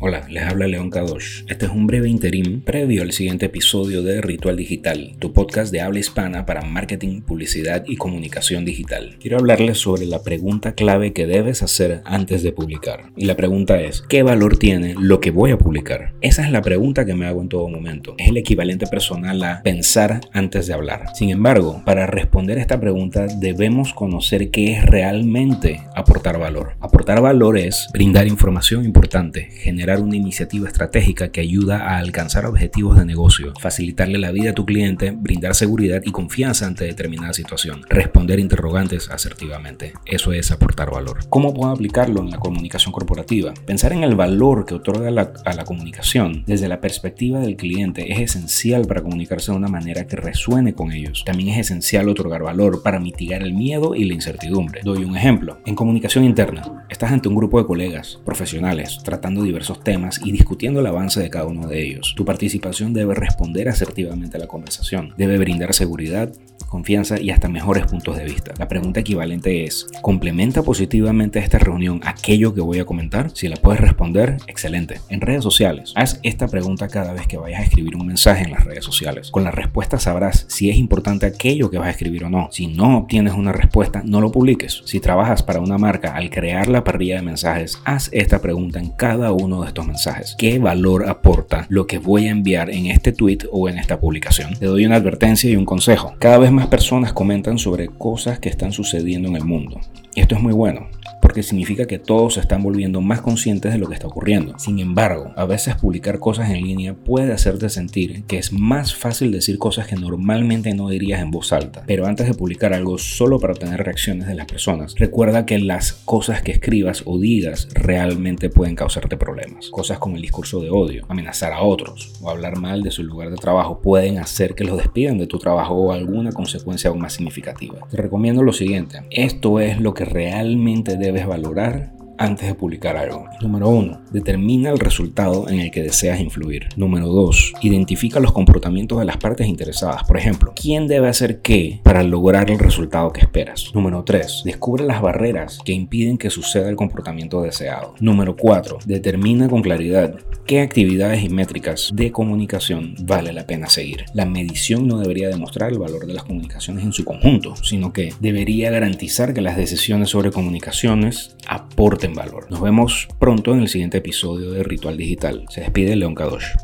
Hola, les habla León Kadosh. Este es un breve interim previo al siguiente episodio de Ritual Digital, tu podcast de habla hispana para marketing, publicidad y comunicación digital. Quiero hablarles sobre la pregunta clave que debes hacer antes de publicar. Y la pregunta es, ¿qué valor tiene lo que voy a publicar? Esa es la pregunta que me hago en todo momento. Es el equivalente personal a pensar antes de hablar. Sin embargo, para responder a esta pregunta debemos conocer qué es realmente aportar valor. Aportar valor es brindar información importante, generar una iniciativa estratégica que ayuda a alcanzar objetivos de negocio, facilitarle la vida a tu cliente, brindar seguridad y confianza ante determinada situación, responder interrogantes asertivamente. Eso es aportar valor. ¿Cómo puedo aplicarlo en la comunicación corporativa? Pensar en el valor que otorga a la comunicación desde la perspectiva del cliente es esencial para comunicarse de una manera que resuene con ellos. También es esencial otorgar valor para mitigar el miedo y la incertidumbre. Doy un ejemplo. En comunicación interna, estás ante un grupo de colegas profesionales tratando diversos temas y discutiendo el avance de cada uno de ellos. Tu participación debe responder asertivamente a la conversación, debe brindar seguridad, confianza y hasta mejores puntos de vista. La pregunta equivalente es, ¿complementa positivamente esta reunión aquello que voy a comentar? Si la puedes responder, excelente. En redes sociales, haz esta pregunta cada vez que vayas a escribir un mensaje en las redes sociales. Con la respuesta sabrás si es importante aquello que vas a escribir o no. Si no obtienes una respuesta, no lo publiques. Si trabajas para una marca, al crear la parrilla de mensajes, haz esta pregunta en cada uno de estos mensajes. ¿Qué valor aporta lo que voy a enviar en este tweet o en esta publicación? Te doy una advertencia y un consejo. Cada vez más personas comentan sobre cosas que están sucediendo en el mundo. Esto es muy bueno porque significa que todos se están volviendo más conscientes de lo que está ocurriendo. Sin embargo, a veces publicar cosas en línea puede hacerte sentir que es más fácil decir cosas que normalmente no dirías en voz alta. Pero antes de publicar algo solo para obtener reacciones de las personas, recuerda que las cosas que escribas o digas realmente pueden causarte problemas. Cosas como el discurso de odio, amenazar a otros o hablar mal de su lugar de trabajo pueden hacer que los despidan de tu trabajo o alguna consecuencia aún más significativa. Te recomiendo lo siguiente, esto es lo que realmente debes valorar antes de publicar algo. Número 1. Determina el resultado en el que deseas influir. Número 2. Identifica los comportamientos de las partes interesadas. Por ejemplo, ¿quién debe hacer qué para lograr el resultado que esperas? Número 3. Descubre las barreras que impiden que suceda el comportamiento deseado. Número 4. Determina con claridad qué actividades y métricas de comunicación vale la pena seguir. La medición no debería demostrar el valor de las comunicaciones en su conjunto, sino que debería garantizar que las decisiones sobre comunicaciones aporten Nos vemos pronto en el siguiente episodio de Ritual Digital. Se despide León Kadosh.